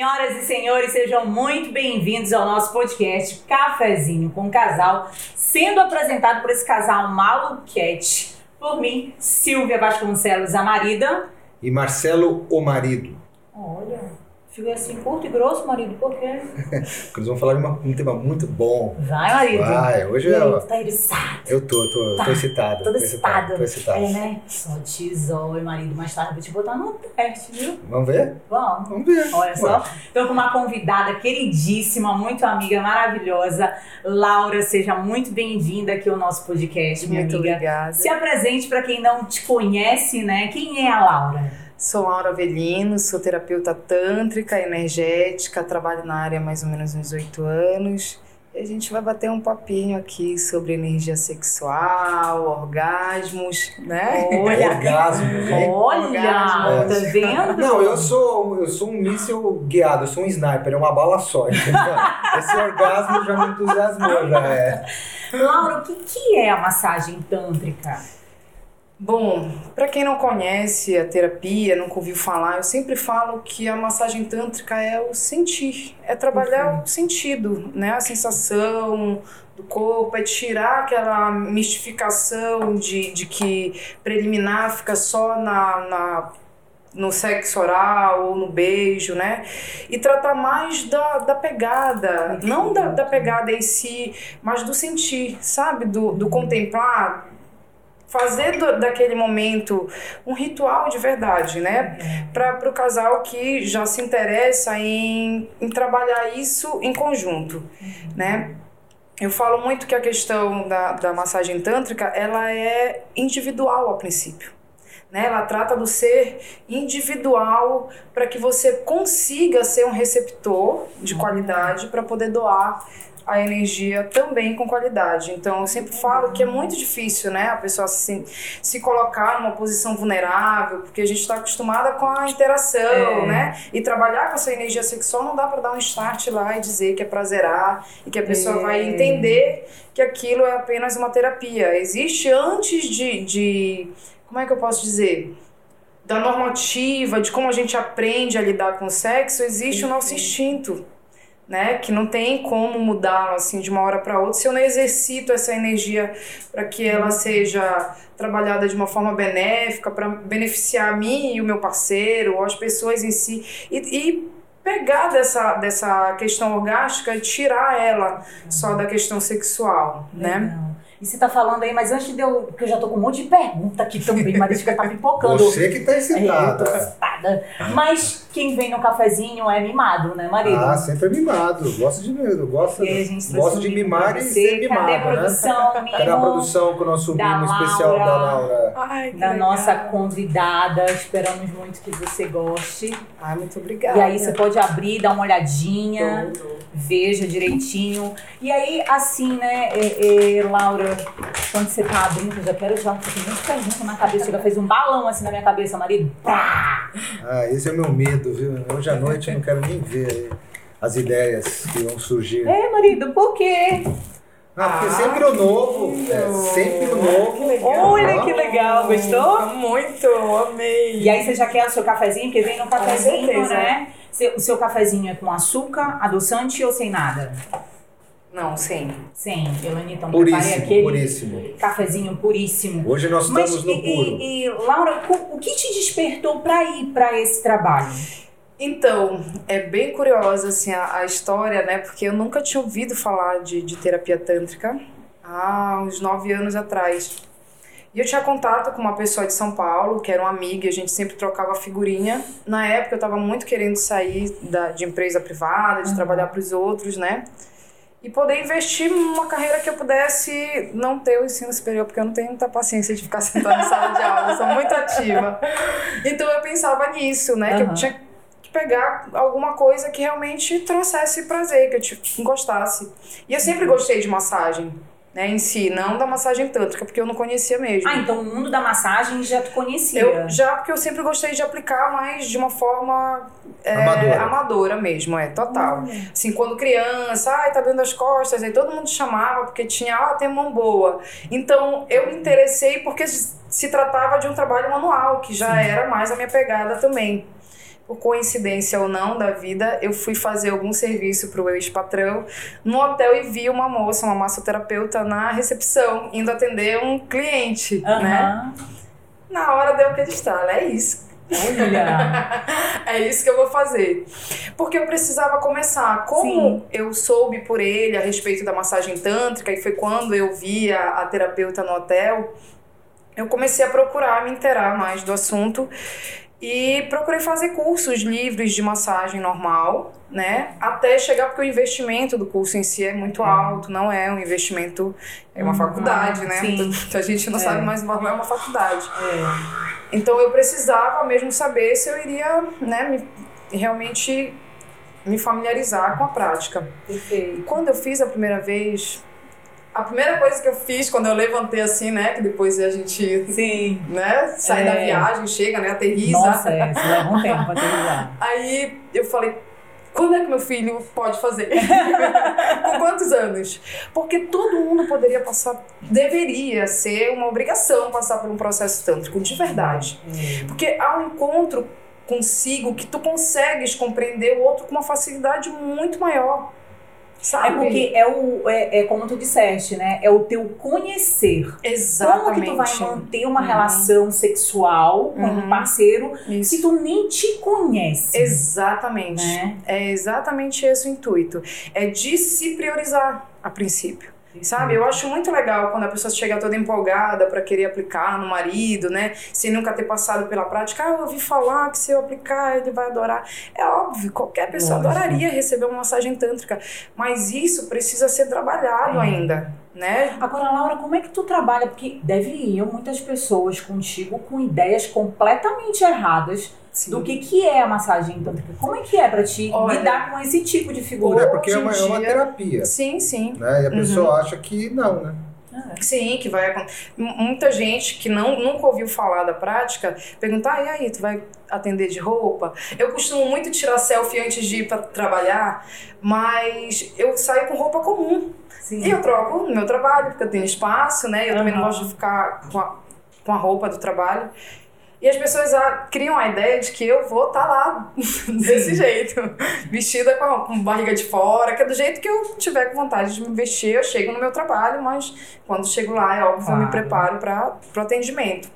Senhoras e senhores, sejam muito bem-vindos ao nosso podcast Cafezinho com Casal, sendo apresentado por esse casal maluquete, por mim, Silvia Vasconcelos, a marida. E Marcelo, o marido. Olha, Fiquei assim, curto e grosso, marido, por quê? Porque eles vão falar de uma, um tema muito bom. Vai, marido. Vai, hoje e eu. Tá excitado. Eu tô, tô, Tá, tô excitado. Todo tô excitado. excitado. Tô excitado. É, né? Só tesouro, marido. Mais tarde eu vou te botar no teste, viu? Vamos ver? Vamos. Vamos ver. Olha só, estou com uma convidada queridíssima, muito amiga, maravilhosa. Laura, seja muito bem-vinda aqui ao nosso podcast, minha Muito amiga. obrigada. Se apresente para quem não te conhece, né? Quem é a Laura? Sou Laura Avelino, sou terapeuta tântrica, energética, trabalho na área há mais ou menos uns oito anos. E a gente vai bater um papinho aqui sobre energia sexual, orgasmos, né? Olha, Orgasmo, hein? olha, Orgasmo. tá vendo? Não, eu sou, eu sou um míssil guiado, eu sou um sniper, é uma bala só. Esse orgasmo já me entusiasmou, já é. Laura, o que, que é a massagem tântrica? Bom, para quem não conhece a terapia, nunca ouviu falar, eu sempre falo que a massagem tântrica é o sentir, é trabalhar o sentido, né? A sensação do corpo, é tirar aquela mistificação de, de que preliminar fica só na, na no sexo oral ou no beijo, né? E tratar mais da, da pegada, não da, da pegada em si, mas do sentir, sabe? Do, do contemplar, fazer do- daquele momento um ritual de verdade, né? Para o casal que já se interessa em, em trabalhar isso em conjunto, né? Eu falo muito que a questão da, da massagem tântrica, ela é individual a princípio. Né? Ela trata do ser individual para que você consiga ser um receptor de qualidade para poder doar a energia também com qualidade. Então, eu sempre falo que é muito difícil, né, a pessoa se, se colocar numa posição vulnerável, porque a gente está acostumada com a interação, É. né? E trabalhar com essa energia sexual não dá para dar um start lá e dizer que é prazerar e que a pessoa É. vai entender que aquilo é apenas uma terapia. Existe antes de, de como é que eu posso dizer? Da normativa, de como a gente aprende a lidar com o sexo, existe o nosso instinto né? Que não tem como mudá-lo assim de uma hora para outra se eu não exercito essa energia para que ela seja trabalhada de uma forma benéfica para beneficiar a mim e o meu parceiro ou as pessoas em si e, e pegar dessa, dessa questão orgástica e tirar ela só da questão sexual, né? Legal. E você tá falando aí, mas antes de eu. Porque eu já tô com um monte de pergunta aqui também, mas deixa que tá pipocando. Você que tá É, eu excitada. tô excitada. Mas quem vem no cafezinho é mimado, né, marido? Ah, sempre mimado. Gosto de eu gosto, trouxe gosto um de mimo mimar e você. ser Cadê a mimado, né? produção, mimo? Cadê a produção com o nosso da mimo especial da Laura? Laura? Ai, que Da legal. nossa convidada. Esperamos muito que você goste. Ai, muito obrigada. E aí você pode abrir, dar uma olhadinha, veja direitinho. E aí, assim, né, é, é, Laura, quando você tá abrindo, eu já quero já, porque tem muita pergunta na cabeça. Chega, fez um balão assim na minha cabeça, marido. Pá! Ah, esse é o meu medo, viu? Hoje à noite eu não quero nem ver as ideias que vão surgir. É, marido, por quê? Ah, porque Ah, sempre o novo. É sempre o novo. Olha que legal, gostou? Muito, amei. E aí você já quer o seu cafezinho, porque vem no cafezinho, né? O seu cafezinho é com açúcar, adoçante ou sem nada? Não, sim. Sem. Elani, então Puríssimo, aquele puríssimo. cafezinho puríssimo. Hoje nós Mas, estamos no e, puro. e- e, Laura, o que te despertou para ir para esse trabalho? Então, é bem curiosa assim, a, a história, né? Porque eu nunca tinha ouvido falar de, de terapia tântrica há uns nove anos atrás. E eu tinha contato com uma pessoa de São Paulo, que era uma amiga, e a gente sempre trocava figurinha. Na época eu estava muito querendo sair da, de empresa privada, de trabalhar para os outros, né? E poder investir numa carreira que eu pudesse não ter o ensino superior, porque eu não tenho muita paciência de ficar sentada em sala de aula, sou muito ativa. Então eu pensava nisso, né? Que eu tinha que pegar alguma coisa que realmente trouxesse prazer, que eu te- gostasse. E eu sempre gostei de massagem, né, em si, não da massagem tântrica, porque eu não conhecia mesmo. Ah, então o mundo da massagem já tu conhecia. Eu já, porque eu sempre gostei de aplicar, mas de uma forma é, Amadora. amadora mesmo, é, total. Assim, quando criança, ai, tá doendo as costas, aí todo mundo chamava porque tinha, ah, tem mão boa. Então, eu me interessei porque se tratava de um trabalho manual, que já Sim. era mais a minha pegada também. Por coincidência ou não da vida, eu fui fazer algum serviço para o ex-patrão no hotel e vi uma moça, uma massoterapeuta, na recepção, indo atender um cliente, né? Na hora deu aquele estalo, é isso. Olha. É isso que eu vou fazer. Porque eu precisava começar. Como Sim. eu soube por ele a respeito da massagem tântrica, e foi quando eu vi a, a terapeuta no hotel, eu comecei a procurar me inteirar mais do assunto e procurei fazer cursos livres de massagem normal, né? Até chegar, porque o investimento do curso em si é muito alto, não é um investimento, é uma Uhum. faculdade, né? Sim. A gente não É. sabe, mas não é uma faculdade. É. Então eu precisava mesmo saber se eu iria, né, me- realmente me familiarizar com a prática. E Perfeito. quando eu fiz a primeira vez, a primeira coisa que eu fiz quando eu levantei assim, né, que depois a gente, Sim. né, sai É. da viagem, chega, né, aterriza. Nossa, é, isso leva um tempo pra aterrissar. Aí eu falei, quando é que meu filho pode fazer? Com quantos anos? Porque todo mundo poderia passar, deveria ser uma obrigação passar por um processo tântrico, de verdade. Porque há um encontro consigo que tu consegues compreender o outro com uma facilidade muito maior. Sabe? É porque é, o, é, é como tu disseste, né? É o teu conhecer. Como Exatamente. que tu vai manter uma Uhum. relação sexual com um Uhum. parceiro Isso. se tu nem te conhece? Exatamente. Né? É exatamente esse o intuito. É de se priorizar a princípio. Sabe, eu acho muito legal quando a pessoa chega toda empolgada para querer aplicar no marido, né? Sem nunca ter passado pela prática. Ah, eu ouvi falar que se eu aplicar ele vai adorar. É óbvio, qualquer pessoa Lógico. adoraria receber uma massagem tântrica, mas isso precisa ser trabalhado É. ainda, né? Agora, Laura, como é que tu trabalha? Porque deve ir muitas pessoas contigo com ideias completamente erradas do que, que é a massagem tântrica. Como é que é pra ti Olha, lidar com esse tipo de figura? É porque é uma, é uma terapia. Sim, sim. Né? E a pessoa acha que não, né? Sim, que vai acontecer. Muita gente que não, nunca ouviu falar da prática pergunta: ah, e aí, tu vai atender de roupa? Eu costumo muito tirar selfie antes de ir pra trabalhar, mas eu saio com roupa comum. Sim. E eu troco no meu trabalho, porque eu tenho espaço, né? Eu também não gosto de ficar com a, com a roupa do trabalho. E as pessoas ah, criam a ideia de que eu vou estar lá desse jeito, vestida com, a, com barriga de fora, que é do jeito que eu tiver com vontade de me vestir, eu chego no meu trabalho, mas quando chego lá, é óbvio, eu me Claro. preparo para o atendimento.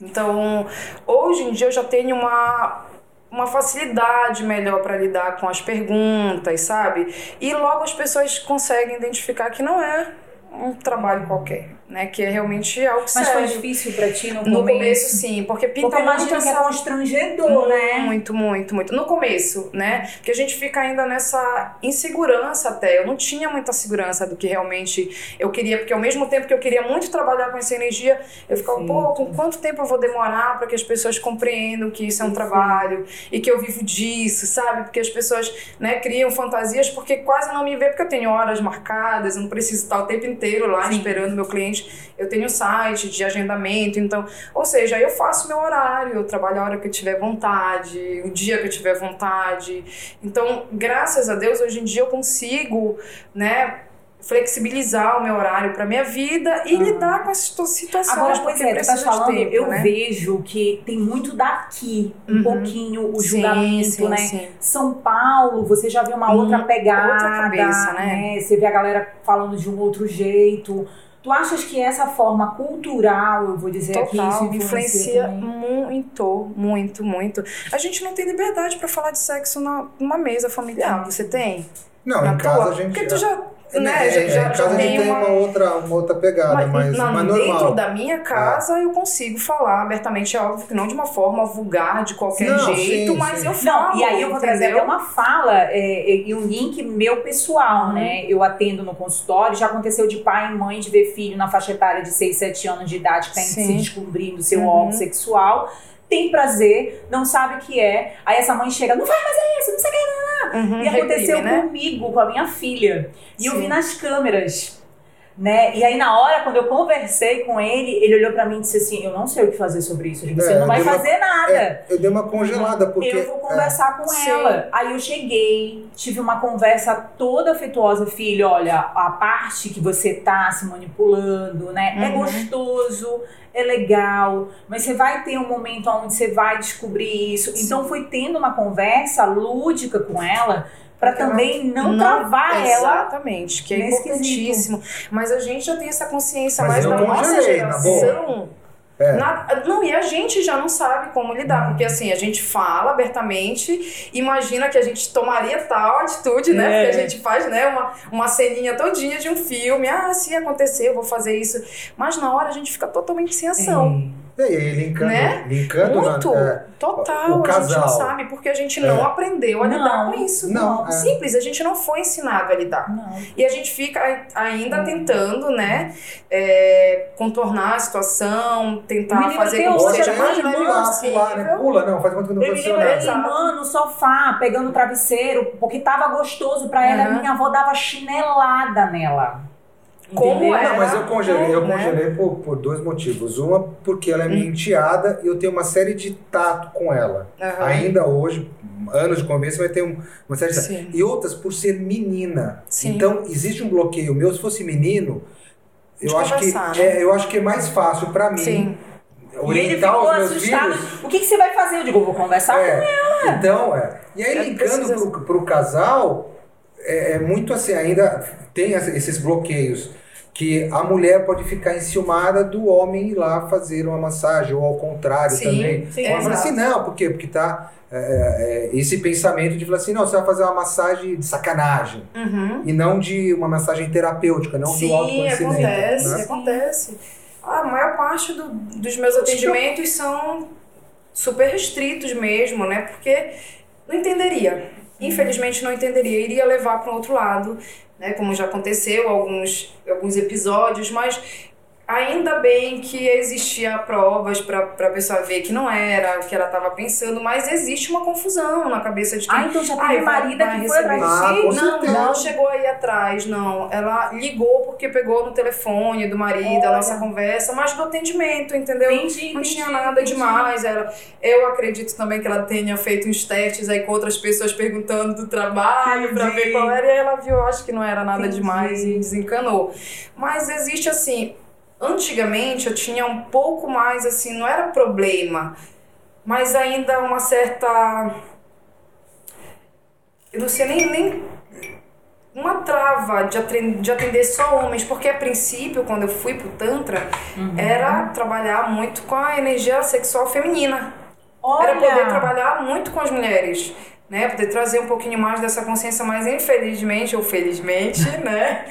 Então, hoje em dia eu já tenho uma, uma facilidade melhor para lidar com as perguntas, sabe? E logo as pessoas conseguem identificar que não é um trabalho qualquer, né? Que é realmente algo Mas foi sério. difícil pra ti no, No começo, sim, porque pinta Porque muito imagina que é constrangedor, né? Muito, muito, muito. No começo, né? Porque a gente fica ainda nessa insegurança até. Eu não tinha muita segurança do que realmente eu queria, porque ao mesmo tempo que eu queria muito trabalhar com essa energia, eu ficava, pô, com quanto tempo eu vou demorar para que as pessoas compreendam que isso é um Perfeito. trabalho e que eu vivo disso, sabe? Porque as pessoas, né, criam fantasias porque quase não me vê porque eu tenho horas marcadas, eu não preciso estar o tempo inteiro lá Sim. esperando meu cliente. Eu tenho site de agendamento, então, ou seja, eu faço meu horário, eu trabalho a hora que eu tiver vontade, o dia que eu tiver vontade. Então, graças a Deus, hoje em dia eu consigo, né, flexibilizar o meu horário para minha vida e lidar com essas situ- situações. Agora, pois porque é, tu estás de falando, tempo, eu né? vejo que tem muito daqui, um Uhum. pouquinho, o Sim, julgamento, sim, né? sim. São Paulo, você já vê uma Hum, outra pegada, outra cabeça, né? Você vê a galera falando de um outro jeito. Tu achas que essa forma cultural, eu vou dizer aqui, isso Total, influencia também? muito, muito, muito. A gente não tem liberdade para falar de sexo na, numa mesa familiar. Você tem? Não, Na em casa tua? a gente. Porque tu já, É, né, é, já, é, já, tem tem uma... uma outra, uma outra pegada, Mas, mas, mas dentro normal. da minha casa eu consigo falar abertamente, é óbvio que não de uma forma vulgar, de qualquer Não, jeito, sim, mas sim. eu falo. Não, e aí eu vou trazer até uma fala é, e um link meu pessoal, Uhum. né? Eu atendo no consultório, já aconteceu de pai e mãe de ver filho na faixa etária de 6, 7 anos de idade que tá Sim. se descobrindo seu Uhum. sexual, tem prazer, não sabe o que é. Aí essa mãe chega, não vai fazer isso, não sei o que. Uhum, E aconteceu reprime, né? comigo, com a minha filha. E eu Sim. vi nas câmeras. Né? E aí na hora, quando eu conversei com ele, ele olhou pra mim e disse assim, eu não sei o que fazer sobre isso. Você É, não vai dei uma- fazer nada. É, eu dei uma congelada, porque. eu vou conversar com Sim. ela. Aí eu cheguei, tive uma conversa toda afetuosa, filho. Olha, a parte que você tá se manipulando, né? É Uhum. gostoso, é legal, mas você vai ter um momento onde você vai descobrir isso. Então foi tendo uma conversa lúdica com ela pra Porque ela também não, Não- travar ela. Exatamente, que é importantíssimo. Mas a gente já tem essa consciência Mas mais na nossa geração. É. Na- não, e a gente já não sabe como lidar, porque assim, a gente fala abertamente, imagina que a gente tomaria tal atitude, né? É. Porque a gente faz, né, uma, uma ceninha todinha de um filme, ah, se acontecer, eu vou fazer isso. Mas na hora a gente fica totalmente sem ação. E aí, linkando, Né? linkando na- Muito, é, total, o a gente não casal. sabe, porque a gente não É. aprendeu a Não. lidar com isso. Não, é. Simples, a gente não foi ensinado a lidar. Não. E a gente fica ainda tentando, né, é, contornar a situação, tentar fazer com que seja é mais leve pular, possível. pular, né? Pula, não, faz conta que não funciona. ele limando no sofá, pegando o travesseiro, porque tava gostoso pra ela. Uhum. Minha avó dava chinelada nela. Como Entendeu? é? Não, mas eu congelei, eu né? congelei por, por dois motivos. Uma, porque ela é minha enteada e eu tenho uma série de tato com ela. Aham. Ainda hoje, anos de convivência, vai ter um- uma série de tato. E outras por ser menina. Sim. Então, existe um bloqueio meu. Se fosse menino, eu De acho, que, conversar, né? é, eu acho que é mais fácil pra mim Sim. E ele orientar ficou os meus assustado. filhos. O que, que você vai fazer? Eu digo, eu vou conversar É, com ela. Então, é. E aí, É, linkando pro, pro casal, é, é muito assim, ainda tem esses bloqueios. Que a mulher pode ficar enciumada do homem ir lá fazer uma massagem, ou ao contrário Sim, também. sim, Ela fala exato. assim, não, por quê? Porque tá é, é, esse pensamento de falar assim, não, você vai fazer uma massagem de sacanagem. Uhum. E não de uma massagem terapêutica, não do Sim, autoconhecimento. acontece, né? acontece. A maior parte do- dos meus atendimentos são super restritos mesmo, né? Porque não entenderia. Infelizmente não entenderia. Iria levar para um outro lado, né? Como já aconteceu alguns, alguns episódios, mas ainda bem que existia provas para a pessoa ver que não era o que ela estava pensando, mas existe uma confusão na cabeça de quem Ah, então já teve vai- marida que foi atrás. Ah, de com si? Não, certeza. não chegou aí atrás, não. Ela ligou porque pegou no telefone do marido a Olha. nossa conversa, mas do atendimento, entendeu? Entendi, Não entendi, tinha nada entendi. demais. Ela, eu acredito também que ela tenha feito uns testes aí com outras pessoas perguntando do trabalho pra Entendi. ver qual era. E aí ela viu, acho que não era nada Entendi. demais e desencanou. Mas existe assim. Antigamente eu tinha um pouco mais assim, não era problema, mas ainda uma certa. Eu não sei nem, nem uma trava de atender, de atender só homens, porque a princípio, quando eu fui pro Tantra, Uhum. era trabalhar muito com a energia sexual feminina. Olha, Era poder trabalhar muito com as mulheres. Né, poder trazer um pouquinho mais dessa consciência, mas infelizmente ou felizmente, né?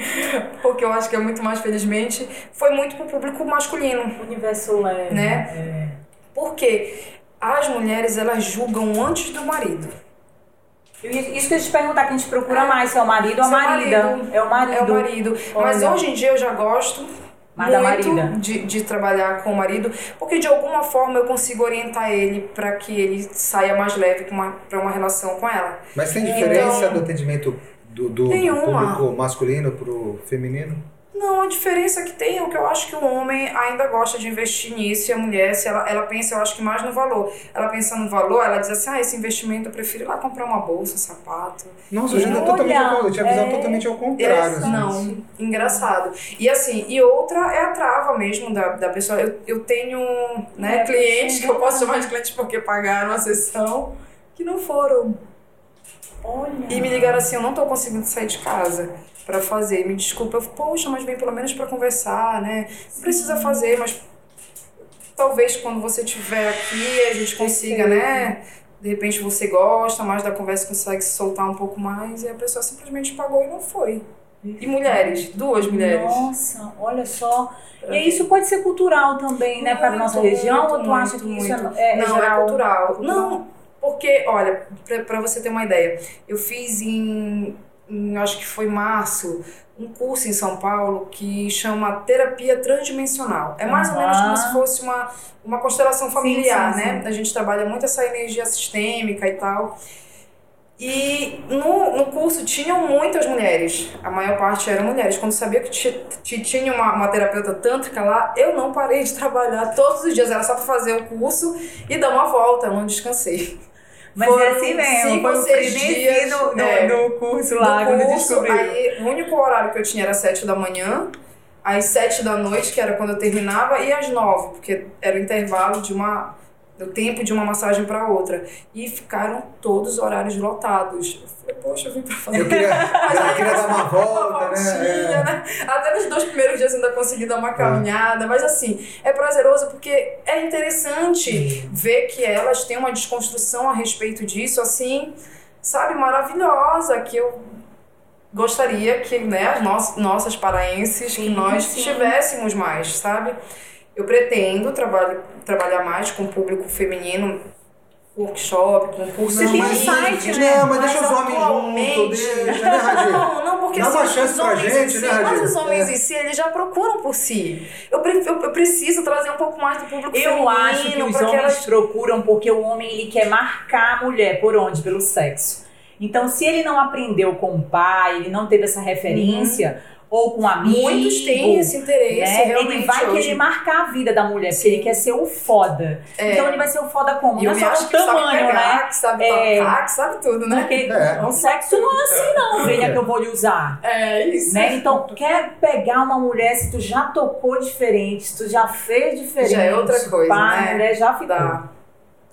Porque eu acho que é muito mais felizmente, foi muito pro público masculino. universo leve. Né? Porque as mulheres elas julgam antes do marido. Isso que eu te perguntar, quem te procura É. mais, se é o marido ou a marida? marido. É o marido. É o marido. Mas Olha. hoje em dia eu já gosto Mais da muito marida. de, de trabalhar com o marido, porque de alguma forma eu consigo orientar ele para que ele saia mais leve para uma, pra uma relação com ela. Mas tem diferença Então- do atendimento do, do, do público masculino pro feminino? Não, a diferença que tem é o que eu acho que o homem ainda gosta de investir nisso e a mulher, se ela, ela pensa, eu acho que mais no valor. Ela pensa no valor, ela diz assim, ah, esse investimento eu prefiro ir lá comprar uma bolsa, um sapato. Nossa, eu já Olha, totalmente ao contrário. Eu tinha visão é- totalmente ao contrário. assim. Não, engraçado. E assim, e outra é a trava mesmo da, da pessoa. Eu, eu tenho né, É, clientes, que eu posso chamar de clientes porque pagaram a sessão, que não foram. Olha. E me ligaram assim, eu não tô conseguindo sair de casa pra fazer. Me desculpa, eu, poxa, mas vem pelo menos pra conversar, né? Não precisa fazer, mas talvez quando você estiver aqui a gente consiga, né? De repente você gosta mais da conversa, consegue se soltar um pouco mais, e a pessoa simplesmente pagou e não foi. E mulheres, duas mulheres. Nossa, olha só. E isso pode ser cultural também, né, para nossa região? muito, ou tu acha muito, que isso muito. é, é não, geral? é cultural. Cultural. Não, porque, olha, pra você ter uma ideia, eu fiz em, em, acho que foi março, um curso em São Paulo que chama Terapia Transdimensional. É mais ou menos como se fosse uma, uma constelação familiar, sim, né? A gente trabalha muito essa energia sistêmica e tal. E no, no curso tinham muitas mulheres, a maior parte eram mulheres. Quando sabia que tinha uma, uma terapeuta tântrica lá, eu não parei de trabalhar todos os dias. Era só para fazer o curso e dar uma volta, eu não descansei. Mas Foram é assim mesmo, cinco foi o seis dias, no, no, é. no curso lá, no quando curso, descobriu. aí o único horário que eu tinha era sete da manhã, às sete da noite, que era quando eu terminava, e às nove, porque era o intervalo de uma do tempo de uma massagem para outra. E ficaram todos os horários lotados. Eu falei, poxa, eu vim para fazer. Eu queria, eu queria dar uma volta, voltinha, né? É. né? Até nos dois primeiros dias ainda consegui dar uma caminhada, mas assim, é prazeroso porque é interessante ver que elas têm uma desconstrução a respeito disso, assim, sabe, maravilhosa, que eu gostaria que, né, as nossas, nossas paraenses, que Sim, nós sim. tivéssemos mais, sabe? Eu pretendo trabalho, trabalhar mais com o público feminino, workshop, concurso Você de tem um livro. site, né? Não, mas deixa os homens atualmente- juntos, deixa, né? Não, não, porque Dá assim, uma os chance pra homens em gente, si, né, Mas os homens É. em si, eles já procuram por si. Eu, eu, eu preciso trazer um pouco mais do público feminino. Eu acho que os homens elas- procuram porque o homem ele quer marcar a mulher por onde? Pelo sexo. Então, se ele não aprendeu com o pai, ele não teve essa referência, ou com um amigo, Uhum. Muitos têm esse interesse, né? realmente. Ele vai hoje. querer marcar a vida da mulher, porque Sim. ele quer ser o foda. É. Então ele vai ser o foda como? E Não eu é só acho o que sabe tamanho, pegar, né? que sabe É. tocar, que sabe tudo, né? Porque É. o sexo não é assim, não, venha que eu vou lhe usar. É isso. Né? Então, tu quer pegar uma mulher, se tu já tocou diferente, se tu já fez diferente, Já é outra coisa, pá, né? a mulher já ficou. Dá.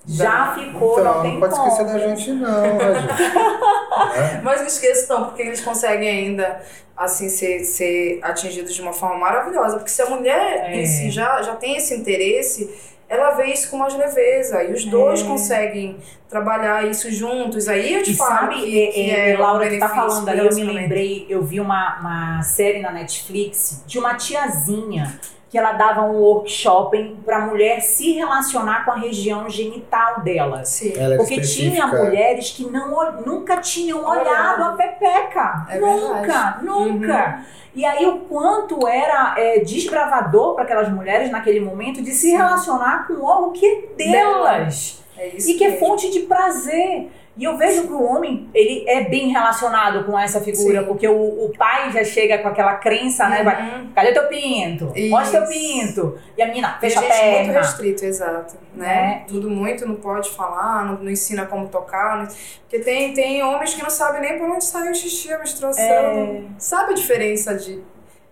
Já ficou, Então, não tem não pode como. esquecer da gente, não, Radir. Mas não esqueça não, porque eles conseguem ainda assim ser, ser atingidos de uma forma maravilhosa. Porque se a mulher É. em si já, já tem esse interesse, ela vê isso com mais leveza. E os dois É. conseguem trabalhar isso juntos. Aí eu te E falo sabe, que, é, que é, é, Laura, tu tá falando do aí, eu me lembrei, eu vi uma, uma série na Netflix de uma tiazinha que ela dava um workshop pra mulher se relacionar com a região genital dela. Sim. Ela é Porque tinha específica. mulheres que não, nunca tinham Olhado. a pepeca. É nunca, verdade. nunca. E aí o quanto era é, desbravador para aquelas mulheres naquele momento de se Sim. relacionar com algo que é delas. É isso E que é mesmo. fonte de prazer. E eu vejo que o homem, ele é bem relacionado com essa figura, Sim. porque o, o pai já chega com aquela crença, né? Vai, Uhum. cadê teu pinto? Mostra teu pinto. E a menina, fecha a gente muito perna. restrito, exato. Né? Né? Tudo muito, não pode falar, não, não ensina como tocar. não- Porque tem, tem homens que não sabem nem por onde sai o xixi, a menstruação. É. Sabe a diferença de,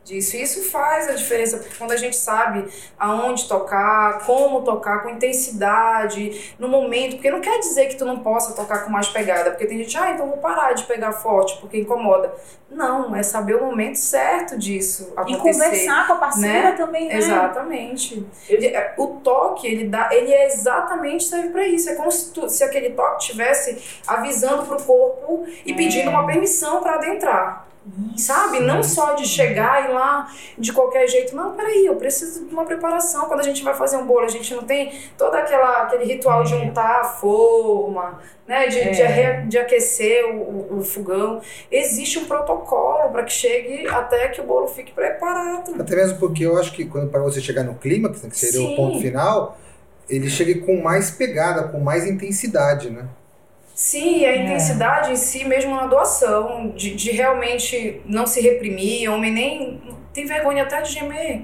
disso? Isso faz a diferença. porque Quando a gente sabe aonde tocar, como tocar, com intensidade, no momento. Porque não quer dizer que tu não possa tocar com mais pegada. Porque tem gente, ah, então vou parar de pegar forte, porque incomoda. Não, é saber o momento certo disso E acontecer. conversar com a parceira né? também, né? Exatamente. É, O toque, ele dá, ele é exatamente serve para isso. É como se, tu- se aquele toque tivesse avisando pro corpo e É. pedindo uma permissão para adentrar. Isso, Sabe? Não só de chegar e lá de qualquer jeito. Não, peraí, eu preciso de uma preparação. Quando a gente vai fazer um bolo, a gente não tem todo aquela, aquele ritual de É. untar a forma, né? De, de, É. arre- de aquecer o, o- o fogão. Existe um protocolo para que chegue até que o bolo fique preparado. Até mesmo porque eu acho que quando para você chegar no clímax, né, que seria Sim. o ponto final, ele chega com mais pegada, com mais intensidade, né? Sim, e a É. intensidade em si, mesmo na doação, de, de realmente não se reprimir, homem nem tem vergonha até de gemer.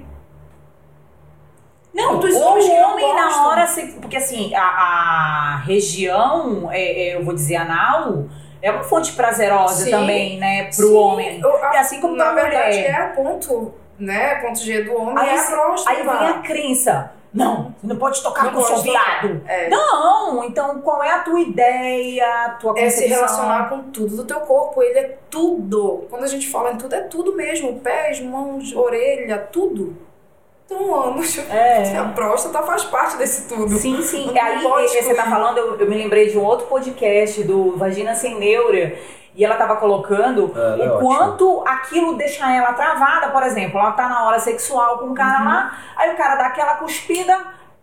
Não, o homens não homem na hora, se- porque assim, a, a região, é, é, eu vou dizer anal, é uma fonte prazerosa Sim. também, né, pro Sim, homem. eu- a- assim como na pra verdade mulher. é ponto, né? Ponto G do homem Aí é a próstata. Aí vem a crença. Não, você não pode tocar Não com o seu viado. É. Não, então qual é a tua ideia, a tua É se concepção? relacionar com tudo do teu corpo, ele é tudo. Quando a gente fala em tudo, é tudo mesmo. Pés, mãos, orelha, tudo. Então, anos. É. A próstata faz parte desse tudo. Sim, sim. Não Aí você tá falando, eu, eu me lembrei de um outro podcast do Vagina Sem Neura. E ela tava colocando Ela é o ótima. quanto aquilo deixa ela travada, por exemplo. Ela tá na hora sexual com o cara Uhum. lá, aí o cara dá aquela cuspida,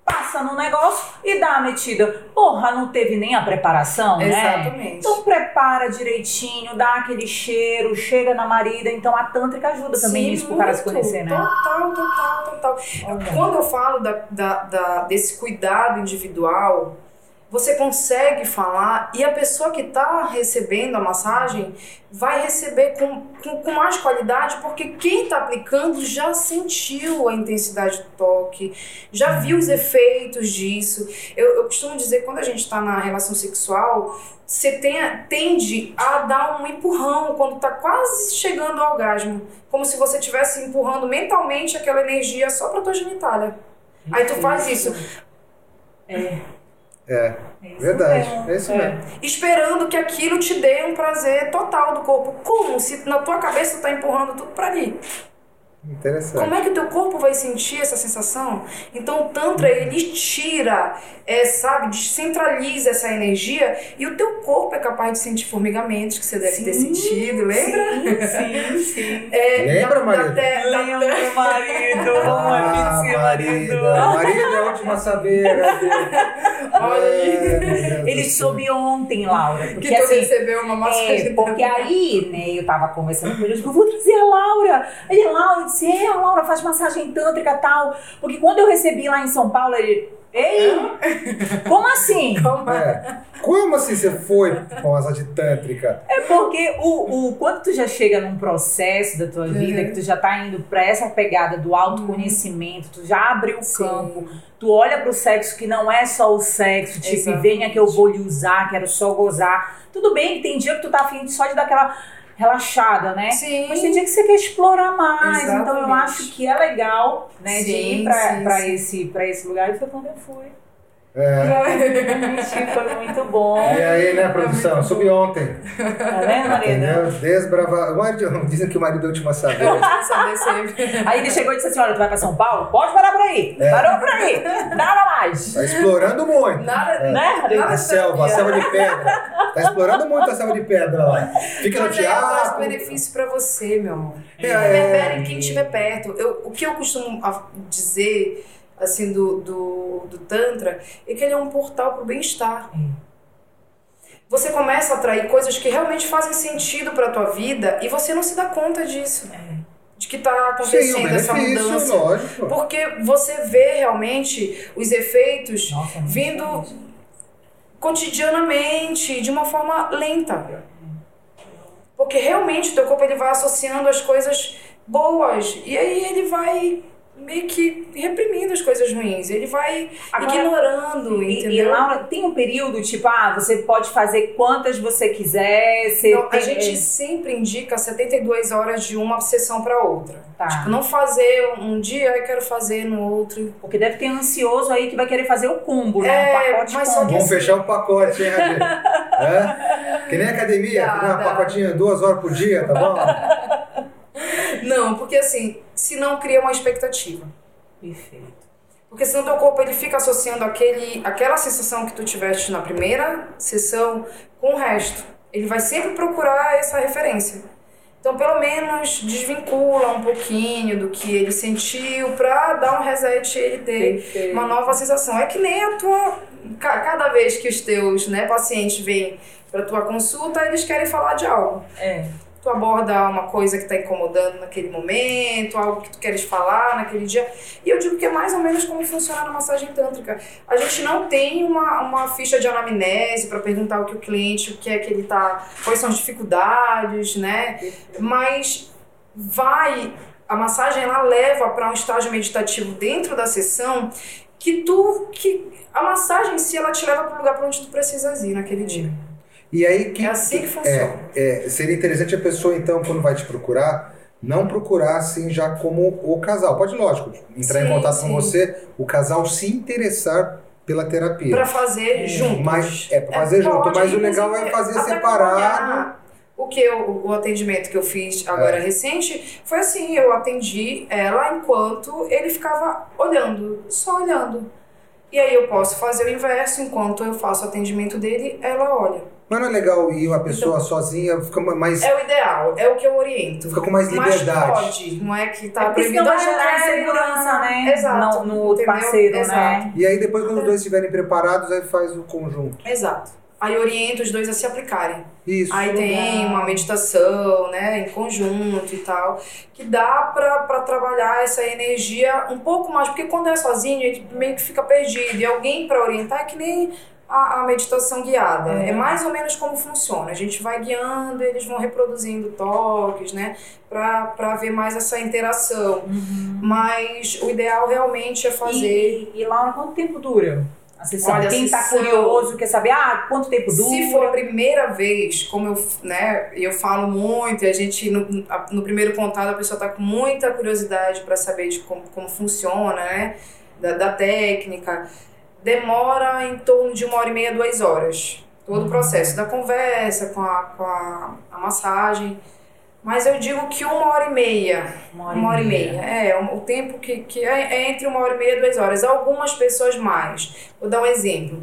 passa no negócio e dá a metida. Porra, não teve nem a preparação, né? Exatamente. Então prepara direitinho, dá aquele cheiro, chega na marida. Então a tântrica ajuda também Sim, nisso pro cara se conhecer, né? Total, total, total. Olha. Quando eu falo da, da- da- desse cuidado individual, você consegue falar e a pessoa que está recebendo a massagem vai receber com, com, com mais qualidade, porque quem está aplicando já sentiu a intensidade do toque, já viu os efeitos disso. Eu, eu costumo dizer, quando a gente está na relação sexual, você tem, tende a dar um empurrão quando está quase chegando ao orgasmo, como se você estivesse empurrando mentalmente aquela energia só para tua genitália. Aí tu faz isso. É. É, É verdade. mesmo. É isso É. mesmo. Esperando que aquilo te dê um prazer total do corpo. Como se na tua cabeça tu tá empurrando tudo para ali. Interessante. Como é que o teu corpo vai sentir essa sensação? Então o Tantra, ele tira, é, sabe, descentraliza essa energia e o teu corpo é capaz de sentir formigamentos, que você deve ter Sim, sentido, lembra? Sim, sim. É, Lembra, da- Maria? da te- da- Lembro, marido. Ah, Amigo, marido. Marida é a última a saber. né? Olha aí. É, Ele soube ontem, Laura. que Porque tu assim, recebeu uma massagem. É, porque aí, né, eu tava conversando com ele, eu disse, eu vou trazer a Laura. Ele, Laura, disse, é, a Laura faz massagem tântrica e tal. Porque quando eu recebi lá em São Paulo, ele, ei, como assim? Calma. É. Como assim você foi com massagem tântrica? É porque o, o, quando tu já chega num processo da tua vida, Uhum. que tu já tá indo pra essa pegada do autoconhecimento, tu já abriu o Sim. campo, tu olha pro sexo que não é só o sexo, tipo, Exatamente. venha que eu vou lhe usar, quero só gozar. Tudo bem que tem dia que tu tá afim só de dar aquela relaxada, né? Sim. Mas tem dia que você quer explorar mais, então eu Exatamente. acho que é legal, né, de Sim, ir sim, pra sim. esse, pra esse lugar. E foi quando eu fui. É. Realmente foi muito bom. E aí, né, produção? Subi ontem. Tá vendo, Marina? Entendeu? Desbravar. O marido- Dizem que o marido é o último a saber. Saber sempre. Aí ele chegou e disse assim: Olha, tu vai pra São Paulo? Pode parar por aí. É. Parou por aí. Nada mais. Tá explorando muito. Nada, Né, Marina? nada A selva, a selva de pedra. Tá explorando muito a selva de pedra lá. Fica no Mas aí eu traz teatro. benefício pra você, meu amor. É, Reverbera em quem estiver perto. Eu, o que eu costumo dizer, assim, do, do, do Tantra, é que ele é um portal pro bem-estar. Hum. Você começa a atrair coisas que realmente fazem sentido pra tua vida e você não se dá conta disso. De que tá Sim, o acontecendo essa benefício, mudança. lógico. Porque você vê realmente os efeitos Nossa, é vindo cotidianamente, de uma forma lenta. Porque realmente o teu corpo ele vai associando as coisas boas e aí ele vai meio que reprimindo as coisas ruins, ele vai Agora- ignorando, E, e, entendeu? Laura, tem um período, tipo, ah, você pode fazer quantas você quiser. Você a tem- gente sempre indica 72 horas de uma sessão para outra. Tá. Tipo, não fazer um dia, eu quero fazer no outro. Porque deve ter ansioso aí que vai querer fazer o combo, né? É, o pacote mas só combo. que- Vamos fechar o pacote, hein? É? Que nem academia, Dá, que nem uma dá. pacotinha duas horas por dia, tá bom? Não, porque assim, se não cria uma expectativa. Perfeito. Porque senão teu corpo ele fica associando aquele, aquela sensação que tu tiveste na primeira sessão com o resto. Ele vai sempre procurar essa referência. Então, pelo menos, desvincula um pouquinho do que ele sentiu pra dar um reset e ele ter Perfeito. uma nova sensação. É que nem a tua. ca- Cada vez que os teus né, pacientes vêm pra tua consulta, eles querem falar de algo. É. Tu aborda uma coisa que está incomodando naquele momento, algo que tu queres falar naquele dia. E eu digo que é mais ou menos como funciona na massagem tântrica. A gente não tem uma, uma ficha de anamnese para perguntar o que o cliente, o que é que ele tá, quais são as dificuldades, né? Mas vai, a massagem ela leva para um estágio meditativo dentro da sessão que tu, que a massagem em si ela te leva para o lugar para onde tu precisas ir naquele dia. E aí que. É assim que funciona. É, é, seria interessante a pessoa, então, quando vai te procurar, não procurar assim já como o casal. Pode, lógico, entrar em Sim, contato sim. com você, o casal se interessar pela terapia. Para fazer juntos. Mas é pra fazer É, junto, pode, mas o legal é fazer separado. O que eu, o atendimento que eu fiz agora É. recente foi assim, eu atendi ela enquanto ele ficava olhando, só olhando. E aí eu posso fazer o inverso, enquanto eu faço o atendimento dele, ela olha. Mas não é legal ir uma pessoa sozinha, fica mais. É o ideal, é o que eu oriento. Fica com mais Mas liberdade. pode, não é que tá É porque proibido. senão vai gerar não insegurança, né? Exato. No, no outro parceiro, Exato. né? E aí depois, quando os dois estiverem preparados, aí faz o conjunto. Exato. Aí oriento os dois a se aplicarem. Isso. Aí tem uma meditação, né, em conjunto e tal, que dá pra, pra trabalhar essa energia um pouco mais, porque quando é sozinho, ele meio que fica perdido. E alguém pra orientar é que nem a, a meditação guiada. É. É. mais ou menos como funciona. A gente vai guiando, eles vão reproduzindo toques, né? Pra ver mais essa interação. Uhum. Mas o ideal realmente é fazer. E, e Laura, quanto tempo dura a sessão? Olha, Quem tá sessão- curioso quer saber, ah, quanto tempo dura? Se for a primeira vez, como eu, né, eu falo muito, e a gente, no, no primeiro contato, a pessoa tá com muita curiosidade para saber de como, como funciona, né, da, da técnica, demora em torno de uma hora e meia, duas horas. Todo o processo da conversa, com a, com a, a massagem. Mas eu digo que uma hora e meia uma hora e meia. É, o o tempo que, que é, é entre uma hora e meia e duas horas. Algumas pessoas mais. Vou dar um exemplo.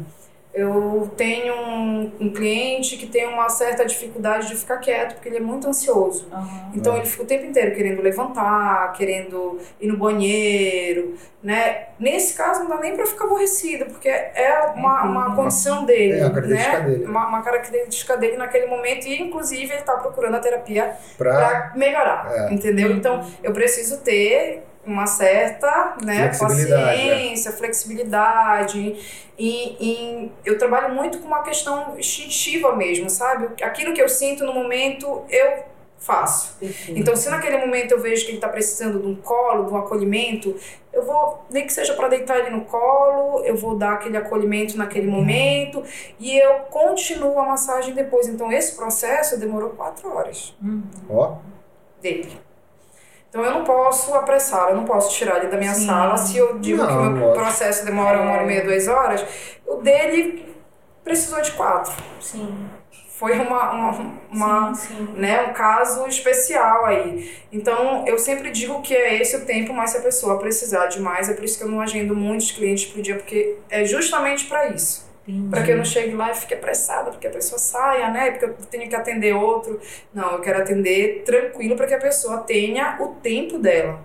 Eu tenho um, um cliente que tem uma certa dificuldade de ficar quieto, porque ele é muito ansioso. Aham. Então ele fica o tempo inteiro querendo levantar, querendo ir no banheiro, né? Nesse caso não dá nem para ficar aborrecido, porque é uma, uma condição dele, É né? dele. Uma, uma característica dele naquele momento e inclusive ele está procurando a terapia Pra... para melhorar, É. entendeu? Então eu preciso ter uma certa né, Flexibilidade, é. paciência, flexibilidade. E, e eu trabalho muito com uma questão instintiva mesmo, sabe? Aquilo que eu sinto no momento, eu faço. Perfeito. Então, se naquele momento eu vejo que ele está precisando de um colo, de um acolhimento, eu vou, nem que seja para deitar ele no colo, eu vou dar aquele acolhimento naquele momento e eu continuo a massagem depois. Então, esse processo demorou quatro horas Hum. Ó, dele. Então eu não posso apressar, eu não posso tirar ele da minha Sim. sala. Se eu digo Não, que o meu lógico. processo demora uma hora e meia, duas horas, o dele precisou de quatro. Sim. Foi uma, uma, uma sim, sim. né, um caso especial aí. Então, eu sempre digo que é esse o tempo, mas se a pessoa precisar de mais, é por isso que eu não agendo muitos clientes por dia, porque é justamente para isso. Para que eu não chegue lá e fique apressada, porque a pessoa saia, né? Porque eu tenho que atender outro. Não, eu quero atender tranquilo para que a pessoa tenha o tempo dela.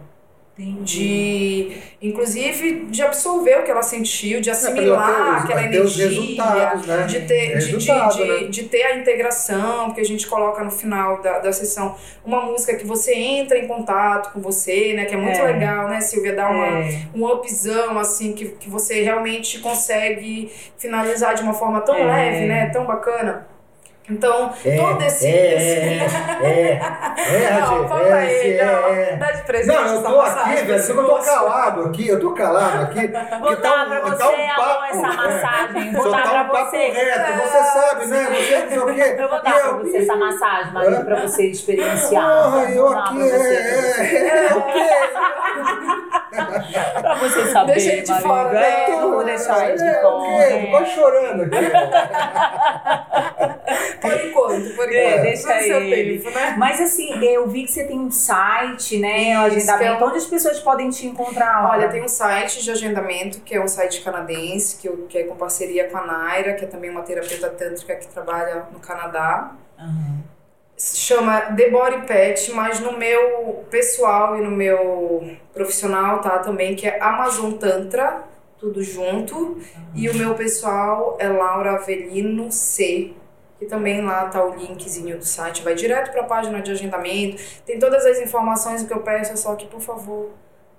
Entendi. De, inclusive, de absorver o que ela sentiu, de É, assimilar ter aquela energia, né? de ter, de, de, Resultado, de, né? de ter a integração, que a gente coloca no final da, da sessão, uma música que você entra em contato com você, né? Que é muito É. legal, né, Silvia? Dar uma, É. um upzão, assim, que, que você realmente consegue finalizar de uma forma tão É. leve, né? Tão bacana. Então, É, todo esse. é, esse- é, é, é, não, é, fala é, ele, é, não. é. Dá de presente Não, eu tô aqui, velho, eu tô calado aqui, eu tô calado aqui. Vou dar tá um- pra tá você, um papo- essa massagem. Vou dar tá pra um papo você. reto, você sabe, né? Você não sei o quê. Eu vou E dar pra você essa massagem, marido, pra você experienciar. Porra, eu aqui é, é, é, o quê? Pra você saber, Deixa ele de marido. fora, É, né? não vou deixar ele de É, fora. é. Vai chorando aqui. Por enquanto, por enquanto. É, deixa ele. tempo, né? Mas assim, eu vi que você tem um site, né? Isso, agendamento. é um- Onde as pessoas podem te encontrar? Olha, tem um site de agendamento, que é um site canadense, que, eu, que é com parceria com a Naira, que é também uma terapeuta tântrica que trabalha no Canadá. Aham. Se chama The Body Pet, mas no meu pessoal e no meu profissional tá também, que é Amazon Tantra, tudo junto. E o meu pessoal é Laura Avelino C, que também lá tá o linkzinho do site. Vai direto pra página de agendamento. Tem todas as informações, que eu peço é só que, por favor,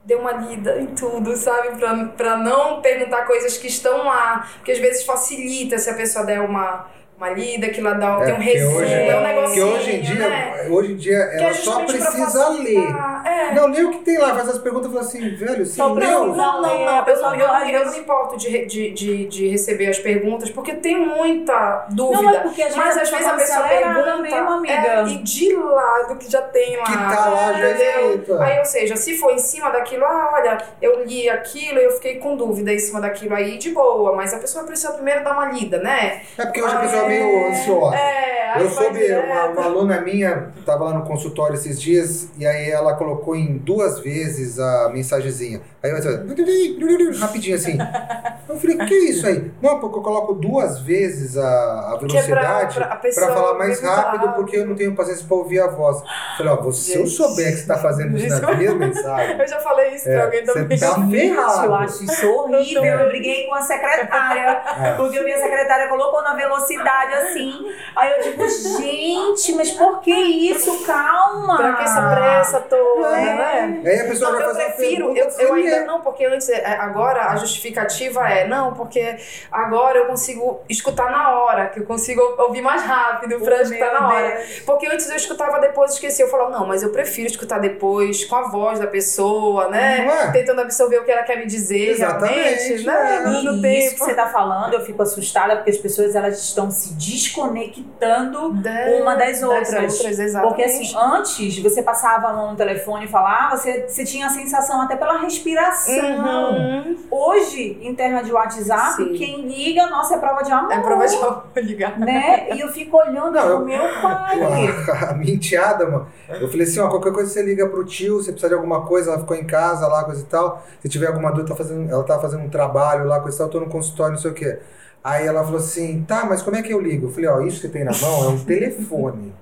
dê uma lida em tudo, sabe? Pra, pra não perguntar coisas que estão lá. Porque às vezes facilita se a pessoa der uma, uma lida, que lá dá, tem um porque resumo, hoje, é um porque negocinho, hoje em dia, né? hoje em dia é ela só precisa ler. É. Não, lê o que tem lá, faz as perguntas e fala assim, velho, usar. Não, não, não. a Eu, não- eu, eu não me importo de, de, de, de receber as perguntas, porque tem muita dúvida. Não, é porque às mas às vezes a tá pessoa acelerada pergunta mesmo, amiga. é, e de lado que já tem lá. Que tá lá já escrito. é. Aí, ou seja, se for em cima daquilo, ah, olha, eu li aquilo e eu fiquei com dúvida em cima daquilo aí, de boa. Mas a pessoa precisa primeiro dar uma lida, né? É porque hoje a pessoa é meio ansiosa. É, Eu soube, direto. uma, uma aluna minha estava lá no consultório esses dias e aí ela colocou em duas vezes a mensagenzinha. Aí eu falei, rapidinho assim. Eu falei, que é isso aí? Não, porque eu coloco duas vezes a, a é velocidade a para falar mais rápido, rápido. porque eu não tenho paciência para ouvir a voz. Eu falei, ó, se eu souber que você está fazendo isso na minha mensagem, Eu já falei isso É, pra alguém você também. tá Gente, ferrado. eu acho isso horrível. Eu briguei com a secretária. É. Porque a minha secretária colocou na velocidade assim. Aí eu, tipo, gente, mas por que isso? Calma. Pra que essa pressa toda, É. né? Aí a pessoa Não, vai eu fazer prefiro, eu, eu ainda lê. não, porque antes, é, agora a justificativa é, não, porque agora eu consigo escutar na hora, que eu consigo ouvir mais rápido pra Oh, escutar na hora. Deus. Porque antes eu escutava depois e esquecia. Eu falava, não, mas eu prefiro escutar depois, com a voz da pessoa, né? É? Tentando absorver o que ela quer me dizer Exatamente, realmente, né? é. No, no E isso que tempo. você tá falando, eu fico assustada porque as pessoas elas estão se desconectando Da- uma das outras. outras, exatamente. Porque assim, antes você passava a mão no telefone e falava, você, você tinha a sensação até pela respiração. Uhum. Hoje, em terra de WhatsApp, Sim. quem liga, nossa, é prova de amor. É prova de amor ligar. Né? E eu fico olhando Não, eu- meu pai. a, a minha enteada, mano. Eu falei assim, ó, qualquer coisa você liga pro tio, você precisa de alguma coisa, ela ficou em casa lá, coisa e tal. Se tiver alguma dúvida, tá fazendo, ela tá fazendo um trabalho lá, coisa e tal, eu tô no consultório, não sei o quê. Aí ela falou assim, tá, mas como é que eu ligo? Eu falei, ó, isso que tem na mão é um telefone.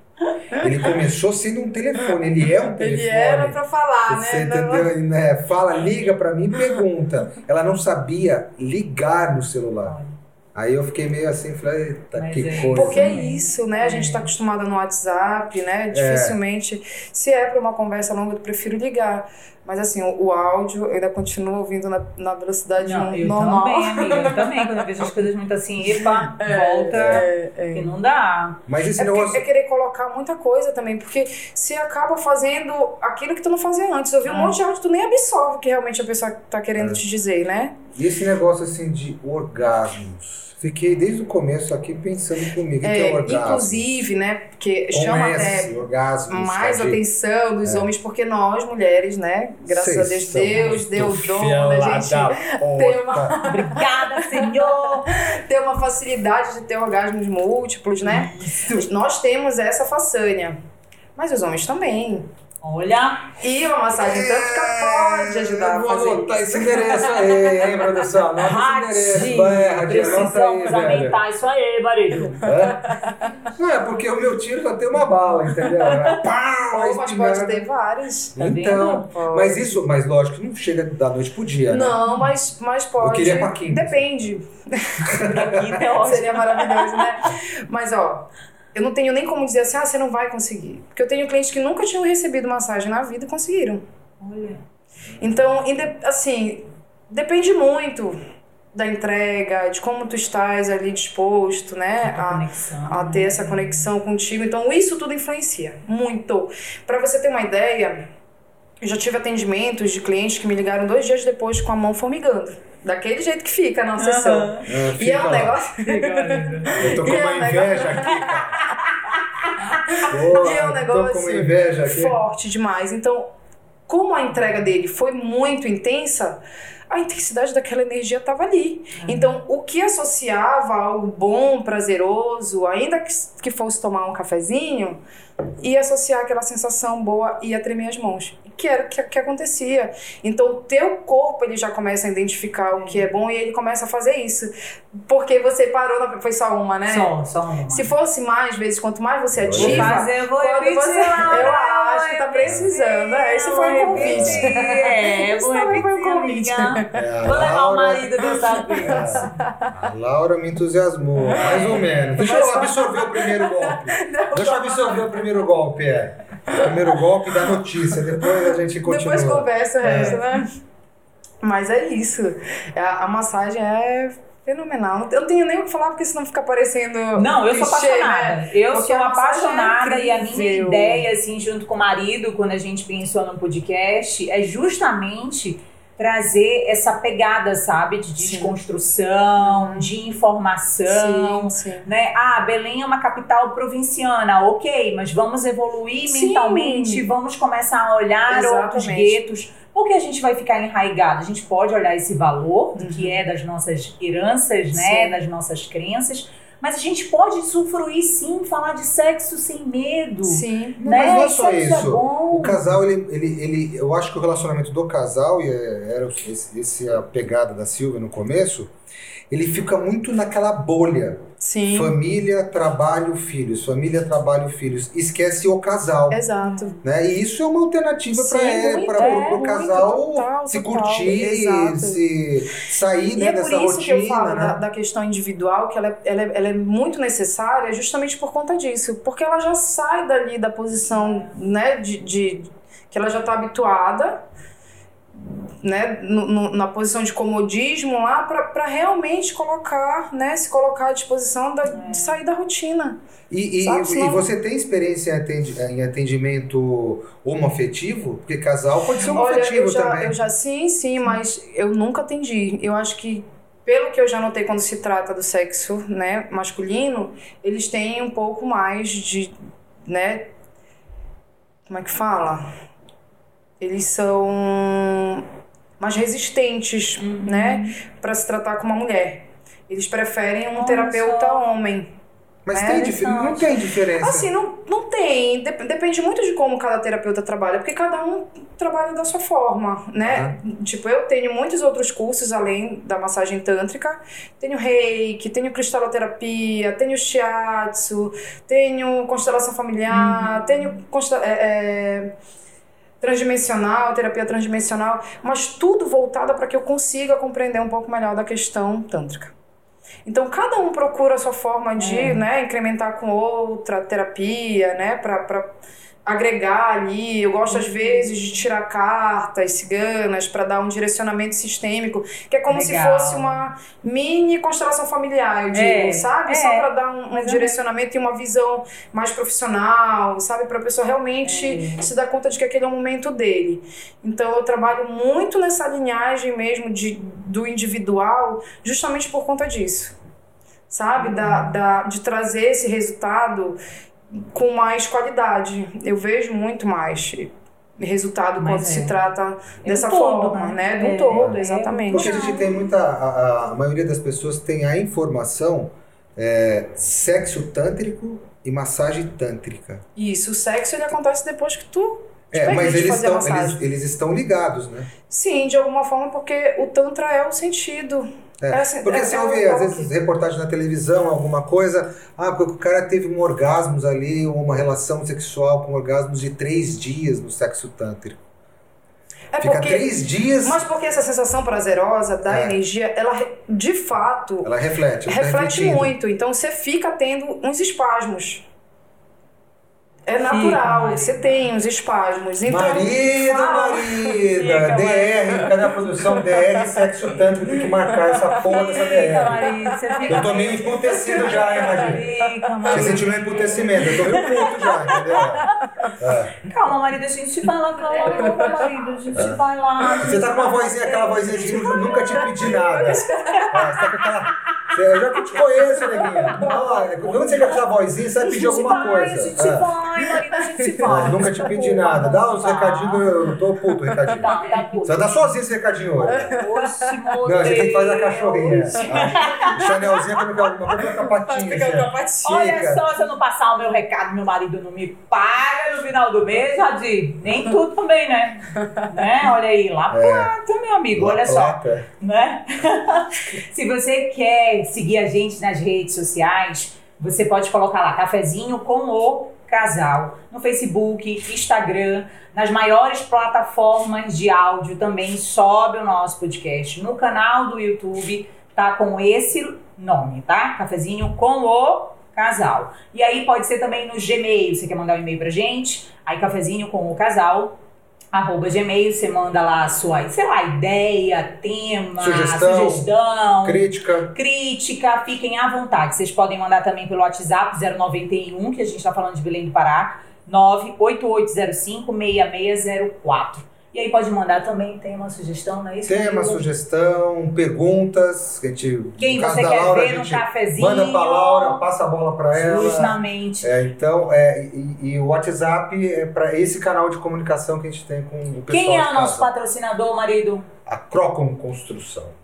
Ele começou sendo um telefone, ele é um telefone. Ele era pra falar, Você né? Não- entendeu? Né? Fala, liga pra mim, pergunta. Ela não sabia ligar no celular. Aí eu fiquei meio assim, falei, eita, Mas que é- coisa. Porque é isso, né? A gente tá acostumado no WhatsApp, né? Dificilmente. Se é para uma conversa longa, eu prefiro ligar. Mas assim, o, o áudio eu ainda continuo ouvindo na, na velocidade Não, eu normal. também, amiga. Eu também, quando eu vejo as coisas muito assim, epa, volta. É, é. Que não dá. Mas esse É, porque negócio. é querer colocar muita coisa também, porque se acaba fazendo aquilo que tu não fazia antes. Eu vi um Ah. monte de áudio, tu nem absorve o que realmente a pessoa tá querendo É. te dizer, né? E esse negócio assim de orgasmos. Fiquei desde o começo aqui pensando comigo. O que é, É, orgasmo? inclusive, né? Porque Com chama S, até orgasmos, mais sabe? atenção dos É. homens, porque nós, mulheres, né? Graças a Deus, Vocês Deus deu o dom da gente ter uma. Obrigada, Senhor! ter uma facilidade de ter orgasmos múltiplos, né? Nós temos essa façanha. Mas os homens também. Olha, E uma massagem tântrica pode ajudar a É, fazer anotar isso. esse endereço aí, hein, produção? Anota esse endereço. Vai, precisamos aumentar isso aí, marido. Hã? Não, é porque o meu tiro só tem uma bala, entendeu? É Pau, mas pode ter vários. Tá Então, mas isso, mas lógico que não chega da noite pro dia, né? Não, mas, mas pode. queria pra quinta. Depende. Aqui é ótimo. Seria maravilhoso, né? Mas, ó, eu não tenho nem como dizer assim, ah, você não vai conseguir. Porque eu tenho clientes que nunca tinham recebido massagem na vida e conseguiram. Olha. Então, assim, depende muito da entrega, de como tu estás ali disposto, né? A A, conexão. a ter essa conexão contigo. Então, isso tudo influencia muito. Para você ter uma ideia, eu já tive atendimentos de clientes que me ligaram dois dias depois com a mão formigando. Daquele jeito que fica na sessão. Aham. É, E é um negócio. Eu tô com é uma um inveja aqui, cara. E é um negócio forte demais. Então, como a entrega dele foi muito intensa, a intensidade daquela energia estava ali. Então, o que associava algo bom, prazeroso, ainda que, que fosse tomar um cafezinho, ia associar aquela sensação boa e ia tremer as mãos. Que era o que, que acontecia. Então, o teu corpo ele já começa a identificar o que é bom e ele começa a fazer isso. Porque você parou, na, foi só uma, né? Só, só uma. Se fosse mais vezes, quanto mais você ativa, fazer, eu vou repetir, você- eu acho que tá repetir, precisando, é, esse foi o convite. repetir, É, Esse vou também foi o repetir, convite. É, a Vou levar o Laura- marido dessa vez. A Laura me entusiasmou, mais ou menos. Deixa eu absorver o primeiro golpe. Deixa eu absorver o primeiro golpe, é. O primeiro golpe da notícia, depois a gente continua. Depois conversa o É. resto, né? Mas é isso. A, a massagem é fenomenal. Eu não tenho nem o que falar, porque senão fica parecendo. Não, eu sou clichê, apaixonada. né? Eu Porque sou é apaixonada e a minha ideia, assim, junto com o marido, quando a gente pensou no podcast, é justamente trazer essa pegada, sabe, de Sim. desconstrução, de informação. Sim, sim. Né? Ah, Belém é uma capital provinciana, ok, mas vamos evoluir mentalmente, vamos começar a olhar outros Exatamente. guetos, porque a gente vai ficar enraigado. A gente pode olhar esse valor, do que é das nossas heranças, né, das nossas crenças, mas a gente pode usufruir sim, falar de sexo sem medo. Sim. Né? mas não é só Sexo é isso. bom. O casal, ele, ele, ele, eu acho que o relacionamento do casal, e é- era esse, esse a pegada da Silvia no começo, ele fica muito naquela bolha. Sim. Família, trabalho, filhos. Família, trabalho, filhos. Esquece o casal. Exato. Né? E isso é uma alternativa para muito, o é, muito, casal total, se total, curtir, se sair E né, é por dessa isso rotina. que eu falo né? da, da questão individual, que ela é, ela, é, ela é muito necessária justamente por conta disso. Porque ela já sai dali da posição né, de, de que ela já está habituada, né, no- no- na posição de comodismo lá, para realmente colocar, né, se colocar à disposição da, de sair da rotina. E, e, e você tem experiência em atendi- em atendimento homoafetivo? Porque casal pode ser Olha, homoafetivo eu já, também. eu já sim, sim, mas eu nunca atendi. Eu acho que pelo que eu já notei quando se trata do sexo, né, masculino, eles têm um pouco mais de, né, como é que fala? Eles são mais resistentes, né, para se tratar com uma mulher. Eles preferem um Olha terapeuta homem. Mas É, tem dif- não tem diferença. Assim, não, não tem. Dep- depende muito de como cada terapeuta trabalha, porque cada um trabalha da sua forma, né? Tipo, eu tenho muitos outros cursos além da massagem tântrica. Tenho reiki, tenho cristaloterapia, tenho shiatsu, tenho constelação familiar, tenho consta- é, é, transdimensional, terapia transdimensional, mas tudo voltado para que eu consiga compreender um pouco melhor da questão tântrica. Então, cada um procura a sua forma de É. né, incrementar com outra terapia, né, para agregar ali. Eu gosto, às vezes, de tirar cartas ciganas para dar um direcionamento sistêmico, que é como se Legal. fosse uma mini constelação familiar, eu digo, É, sabe? é. Só para dar um, um é direcionamento e uma visão mais profissional, sabe? Para a pessoa realmente se dar conta de que aquele é o momento dele. Então, eu trabalho muito nessa linhagem mesmo de, do individual, justamente por conta disso. Sabe? Da, Uhum. da, de trazer esse resultado com mais qualidade. Eu vejo muito mais resultado Mas quando é. se trata É dessa um todo, forma, né? né? De um É, todo, é, exatamente. Porque a gente tem muita. A, a- maioria das pessoas tem a informação é, sexo tântrico e massagem tântrica. Isso, o sexo ele acontece depois que tu te É, mas eles estão, massagem. eles, eles estão ligados, né? Sim, de alguma forma, porque o Tantra é o sentido. É, É assim, porque é- você é ouve, às vezes, reportagem na televisão, alguma coisa, ah, porque o cara teve um orgasmos ali, uma relação sexual com orgasmos de três dias no sexo tântrico. É Fica porque, três dias, Mas porque essa sensação prazerosa da É. energia, ela de fato ela reflete. tá reflete refletindo. muito. Então você fica tendo uns espasmos. É natural, você tem uns espasmos. Então, Marida, fala. marida, DR, cadê a produção DR Sexo Tântrico? Tem que marcar essa porra dessa DR. marido, você fica. Eu tô meio emputecido já, hein, Marida? Você sentiu meu emputecimento, eu tô meio puto já, entendeu? É. Calma, marido, a gente vai lá, calma, marido, a gente vai lá. Você tá com uma vozinha, aquela vozinha de "Nu- nunca te pedi nada. É, você tá com aquela. Você- Eu já que te conheço, neguinha. Olha, quando você já essa vozinha, você vai pedir alguma coisa. A gente É. vai, marido, a gente É, vai. nunca te pedi nada. Dá uns recadinhos, eu não tô puto, recadinho. Tá, tá, puto. Você vai dar sozinho esse recadinho hoje. Oxe, Não, a gente tem que fazer a cachorrinha. A Chanelzinha quando quer alguma coisa, fica com a patinha. Fica com a patinha. Olha só, se eu não passar o meu recado, meu marido não me paga no final do mês, Jadir. Nem tudo também, né? né? Olha aí, lá plata, meu amigo, olha só. Né? Se você quer seguir a gente nas redes sociais, você pode colocar lá cafezinho com o casal no Facebook, Instagram, nas maiores plataformas de áudio também sobe o nosso podcast no canal do YouTube, tá com esse nome, tá? Cafezinho com o casal. E aí pode ser também no Gmail, você quer mandar um e-mail pra gente? Aí cafezinho com o casal arroba gmail, você manda lá a sua, sei lá, ideia, tema, Sugestão. sugestão Crítica. crítica, fiquem à vontade. Vocês podem mandar também pelo WhatsApp 091, que a gente está falando de Belém do Pará, 98805-6604. E aí pode mandar também, tem uma sugestão, não é isso? Tema, Rodrigo? sugestão, perguntas. Que a gente, Quem você quer Laura, ver no cafezinho? Manda pra Laura, passa a bola pra ela. Justamente. É, então, é, e, e o WhatsApp é para esse canal de comunicação que a gente tem com o pessoal Quem é o nosso patrocinador, marido? A Crocom Construção.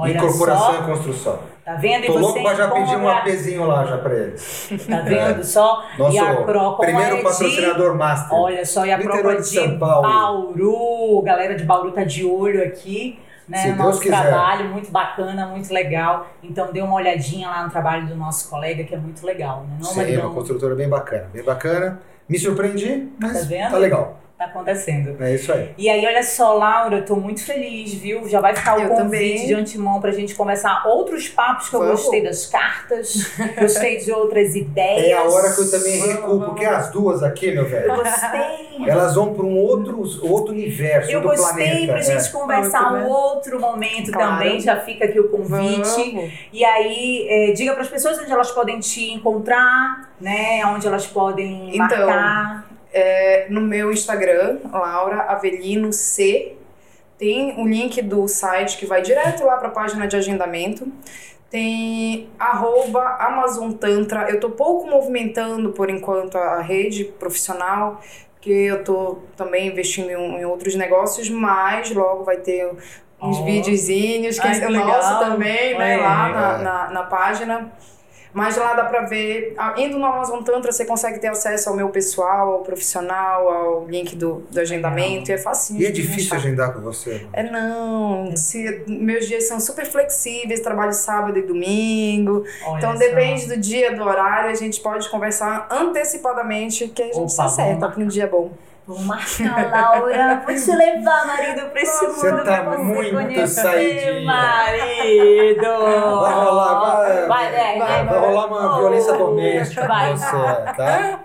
Olha Incorporação só, e Construção. tá vendo? E Tô você louco pra já pedir um APzinho lá já pra eles. Tá vendo só? Nosso e a Crocom primeiro é de- patrocinador master. Olha só, e a prova interior de, de São Paulo. Bauru. Galera de Bauru tá de olho aqui. né? Se nosso quiser. trabalho, muito bacana, muito legal. Então dê uma olhadinha lá no trabalho do nosso colega, que é muito legal, né? Não, Sim, é uma construtora bem bacana, bem bacana. Me surpreendi, mas Tá vendo? tá legal. Tá acontecendo. É isso aí. E aí, olha só, Laura, eu tô muito feliz, viu? Já vai ficar o Eu convite também. de antemão pra gente começar outros papos que eu Vamos. gostei das cartas, gostei de outras ideias. É a hora que eu também Vamos, recuo, vamos. porque as duas aqui, meu Eu velho, gostei. elas vão para um outro, outro universo, Eu gostei planeta. pra gente é. conversar Muito um bem. outro momento Claro. também. Já fica aqui o convite. Vamos. E aí, é, diga para as pessoas onde elas podem te encontrar, né? Onde elas podem Então, marcar. É, no meu Instagram, Laura Avelino C, tem o link do site que vai direto lá para a página de agendamento. Tem arroba Amazon Tantra. Eu tô pouco movimentando por enquanto a rede profissional, porque eu tô também investindo em, em outros negócios, mas logo vai ter uns Ó. videozinhos, que Ai, é que o legal. nosso também, né? É. Lá na, É. na, na página. Mas lá dá pra ver. Indo no Amazon Tantra, você consegue ter acesso ao meu pessoal, ao profissional, ao link do, do agendamento. E é facinho. E é de difícil achar. agendar com você? É não. Se, meus dias são super flexíveis, trabalho sábado e domingo. Olha então só. depende do dia, do horário, a gente pode conversar antecipadamente que a gente Opa, se acerta pra um dia bom. Vou marcar, Laura. Vou te levar, marido, pra esse mundo Você tá pra você muito conhecer, saidinha. marido. Vai rolar, vai, Vai, vai, vai, vai. rolar uma violência doméstica Vai. você, tá?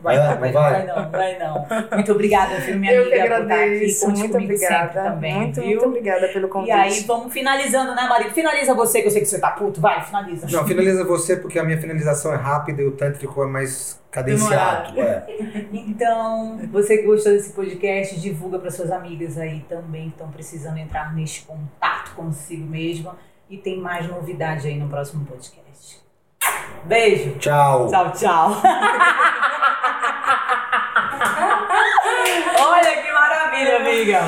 Vai, não, não vai, vai? vai não, vai não. Muito obrigada, viu, minha Eu amiga, que por estar aqui. Conte Muito obrigada. também, muito, viu? muito obrigada pelo convite. E aí, vamos finalizando, né, marido? Finaliza você, que eu sei que você tá puto. Vai, finaliza. Não, finaliza você porque a minha finalização é rápida e o tântrico é mais cadenciado. É. Então, você que gostou desse podcast, divulga para suas amigas aí também que estão precisando entrar neste contato consigo mesma. E tem mais novidade aí no próximo podcast. Beijo. Tchau. Tchau, tchau. Olha que maravilha, amiga.